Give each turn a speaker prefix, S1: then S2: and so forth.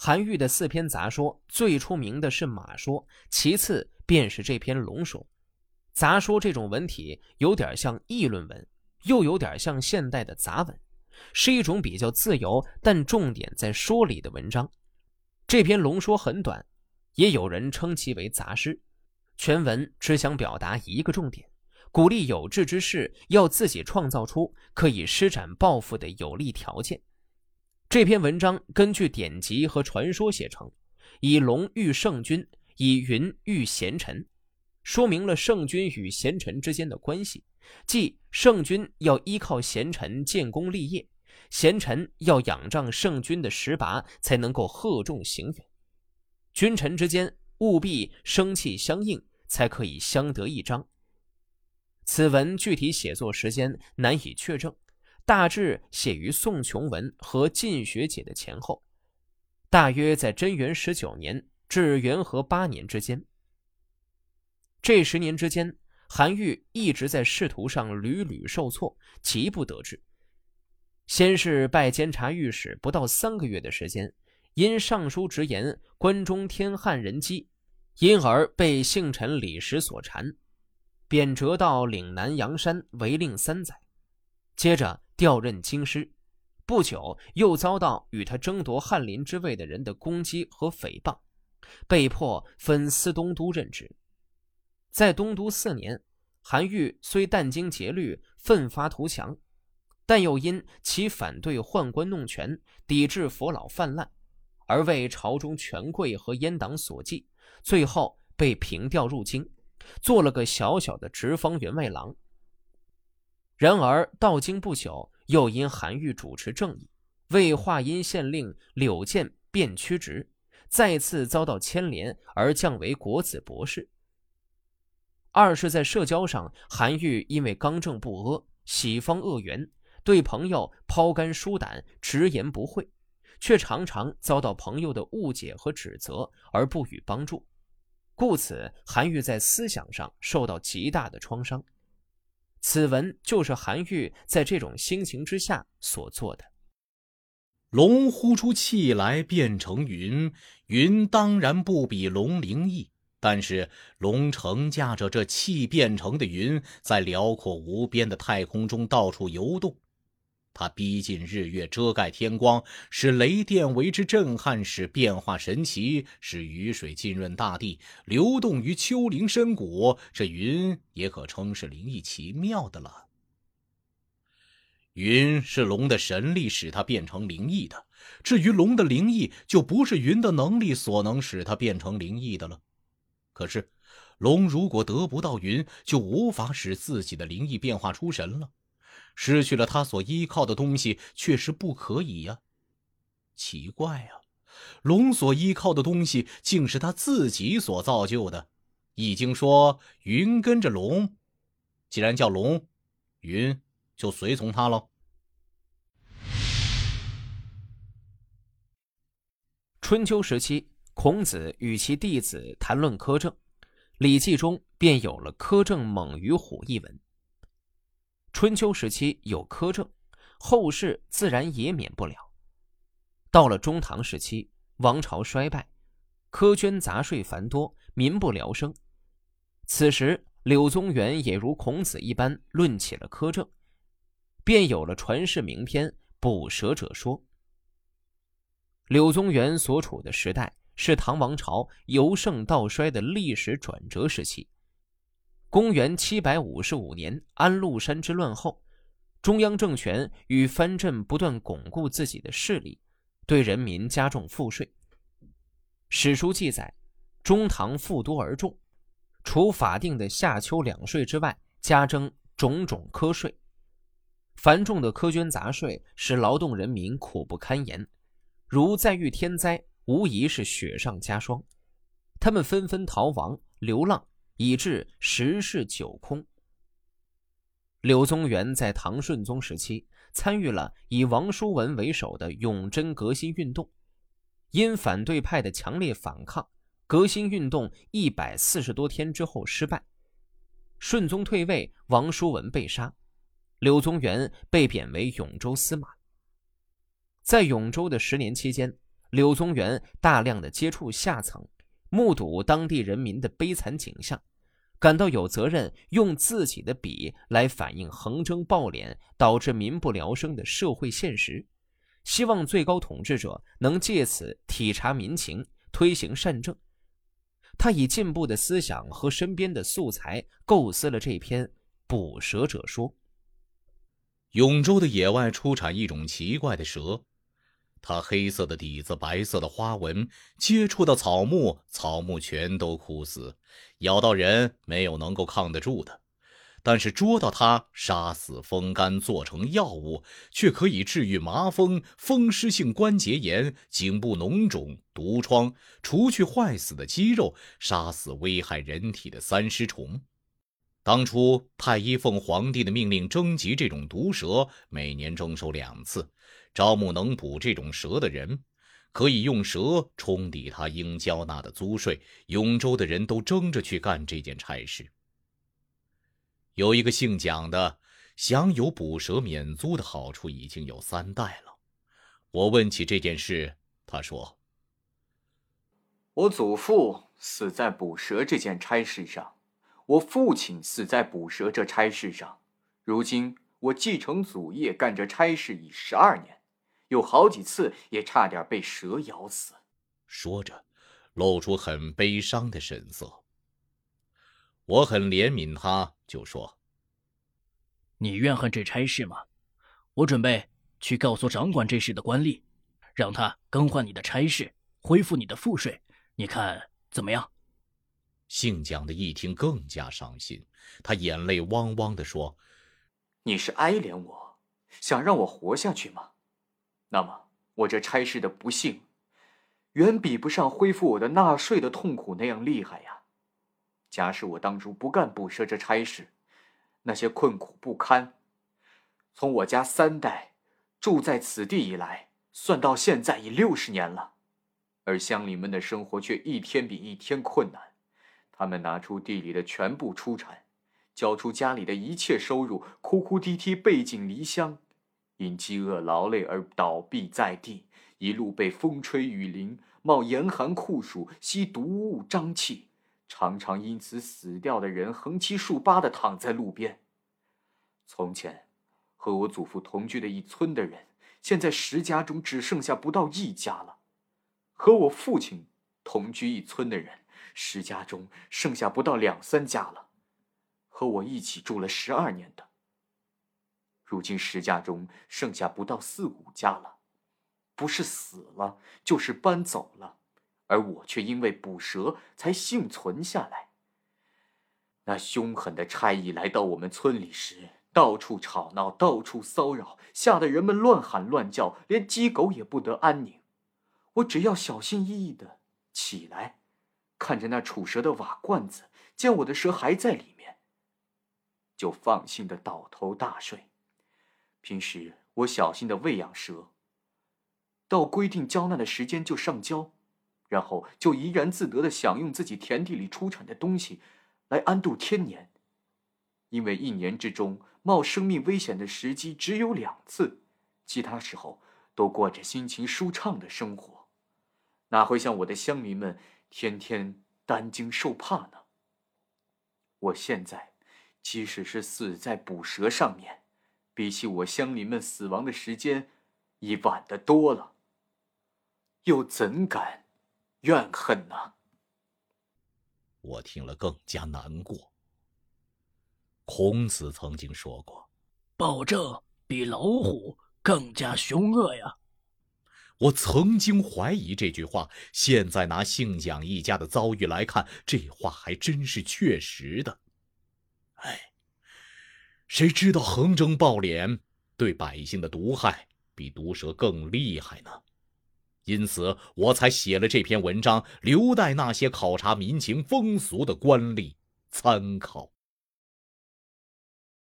S1: 韩愈的四篇杂说最出名的是马说，其次便是这篇龙说。杂说这种文体有点像议论文，又有点像现代的杂文，是一种比较自由但重点在说理的文章。这篇龙说很短，也有人称其为杂诗。全文只想表达一个重点，鼓励有志之士要自己创造出可以施展抱负的有利条件。这篇文章根据典籍和传说写成，以龙喻圣君，以云喻贤臣。说明了圣君与贤臣之间的关系，即圣君要依靠贤臣建功立业，贤臣要仰仗圣君的实拔才能够贺众行远，君臣之间务必生气相应，才可以相得益彰。此文具体写作时间难以确证，大致写于宋琼文和晋学姐的前后，大约在贞元十九年至元和八年之间。这十年之间，韩愈一直在仕途上屡屡受挫，极不得志。先是拜监察御史不到三个月的时间，因上书直言关中天旱人饥，因而被幸臣李实所缠，贬谪到岭南阳山为令三载。接着调任京师，不久又遭到与他争夺翰林之位的人的攻击和诽谤，被迫分司东都任职。在东都四年，韩愈虽殚精竭虑、奋发图强，但又因其反对宦官弄权、抵制佛老泛滥，而为朝中权贵和阉党所忌，最后被平调入京，做了个小小的直方员外郎。然而到京不久，又因韩愈主持正义，为华阴县令柳建变屈职，再次遭到牵连，而降为国子博士。二是，在社交上，韩愈因为刚正不阿、喜方恶缘，对朋友抛肝疏胆、直言不讳，却常常遭到朋友的误解和指责而不予帮助，故此韩愈在思想上受到极大的创伤。此文就是韩愈在这种心情之下所做的。
S2: 龙呼出气来变成云，云当然不比龙灵异。但是龙乘驾着这气变成的云，在辽阔无边的太空中到处游动。它逼近日月，遮盖天光，使雷电为之震撼，使变化神奇，使雨水浸润大地，流动于丘陵深谷。这云也可称是灵异奇妙的了。云是龙的神力使它变成灵异的，至于龙的灵异，就不是云的能力所能使它变成灵异的了。可是，龙如果得不到云，就无法使自己的灵异变化出神了。失去了他所依靠的东西，却是不可以呀。奇怪呀，龙所依靠的东西，竟是他自己所造就的。易经说：“云跟着龙，既然叫龙，云就随从他喽。”
S1: 春秋时期。孔子与其弟子谈论苛政，《礼记》中便有了“苛政猛于虎”一文。春秋时期有苛政，后世自然也免不了。到了中唐时期，王朝衰败，苛捐杂税繁多，民不聊生。此时，柳宗元也如孔子一般论起了苛政，便有了传世名篇《捕蛇者说》。柳宗元所处的时代。是唐王朝由盛到衰的历史转折时期。公元七百五十五年安禄山之乱后，中央政权与藩镇不断巩固自己的势力，对人民加重赋税。史书记载，中唐赋多而重，除法定的夏秋两税之外，加征种种苛税。繁重的苛捐杂税使劳动人民苦不堪言，如再遇天灾。无疑是雪上加霜，他们纷纷逃亡流浪，以致十室九空。柳宗元在唐顺宗时期参与了以王叔文为首的永贞革新运动，因反对派的强烈反抗，革新运动一百四十多天之后失败，顺宗退位，王叔文被杀，柳宗元被贬为永州司马。在永州的十年期间。柳宗元大量的接触下层，目睹当地人民的悲惨景象，感到有责任用自己的笔来反映横征暴敛导致民不聊生的社会现实，希望最高统治者能借此体察民情，推行善政。他以进步的思想和身边的素材，构思了这篇《捕蛇者说》。
S2: 永州的野外出产一种奇怪的蛇。它黑色的底子，白色的花纹，接触到草木，草木全都枯死；咬到人，没有能够抗得住的。但是捉到它，杀死、风干，做成药物，却可以治愈麻风、风湿性关节炎、颈部脓肿、毒疮，除去坏死的肌肉，杀死危害人体的三尸虫。当初太医奉皇帝的命令征集这种毒蛇，每年征收两次。招募能捕这种蛇的人，可以用蛇冲抵他应交纳的租税。永州的人都争着去干这件差事。有一个姓蒋的，享有捕蛇免租的好处已经有三代了。我问起这件事，他说：“
S3: 我祖父死在捕蛇这件差事上，我父亲死在捕蛇这差事上，如今我继承祖业，干这差事已十二年。”有好几次也差点被蛇咬死，
S2: 说着，露出很悲伤的神色。我很怜悯他，就说：“
S4: 你怨恨这差事吗？我准备去告诉掌管这事的官吏，让他更换你的差事，恢复你的赋税，你看怎么样？”
S2: 姓蒋的一听更加伤心，他眼泪汪汪的说：“
S3: 你是哀怜我，想让我活下去吗？”那么，我这差事的不幸，远比不上恢复我的纳税的痛苦那样厉害呀！假使我当初不干捕蛇这差事，那些困苦不堪，从我家三代住在此地以来，算到现在已六十年了，而乡邻们的生活却一天比一天困难。他们拿出地里的全部出产，交出家里的一切收入，哭哭啼啼，背井离乡。因饥饿劳累而倒闭在地，一路被风吹雨淋，冒严寒酷暑，吸毒物瘴气，常常因此死掉的人横七竖八的躺在路边。从前和我祖父同居的一村的人，现在十家中只剩下不到一家了；和我父亲同居一村的人，十家中剩下不到两三家了；和我一起住了十二年的。如今十家中剩下不到四五家了，不是死了就是搬走了，而我却因为捕蛇才幸存下来。那凶狠的差役来到我们村里时，到处吵闹，到处骚扰，吓得人们乱喊乱叫，连鸡狗也不得安宁。我只要小心翼翼的起来，看着那储蛇的瓦罐子，见我的蛇还在里面，就放心的倒头大睡。平时我小心的喂养蛇，到规定交纳的时间就上交，然后就怡然自得的享用自己田地里出产的东西，来安度天年。因为一年之中冒生命危险的时机只有两次，其他时候都过着心情舒畅的生活，哪会像我的乡民们天天担惊受怕呢？我现在即使是死在捕蛇上面。比起我乡邻们死亡的时间，已晚得多了。又怎敢怨恨呢？
S2: 我听了更加难过。孔子曾经说过：“
S4: 暴政比老虎更加凶恶呀。”
S2: 我曾经怀疑这句话，现在拿姓蒋一家的遭遇来看，这话还真是确实的。哎。谁知道横征暴敛对百姓的毒害比毒蛇更厉害呢？因此我才写了这篇文章，留待那些考察民情风俗的官吏参考。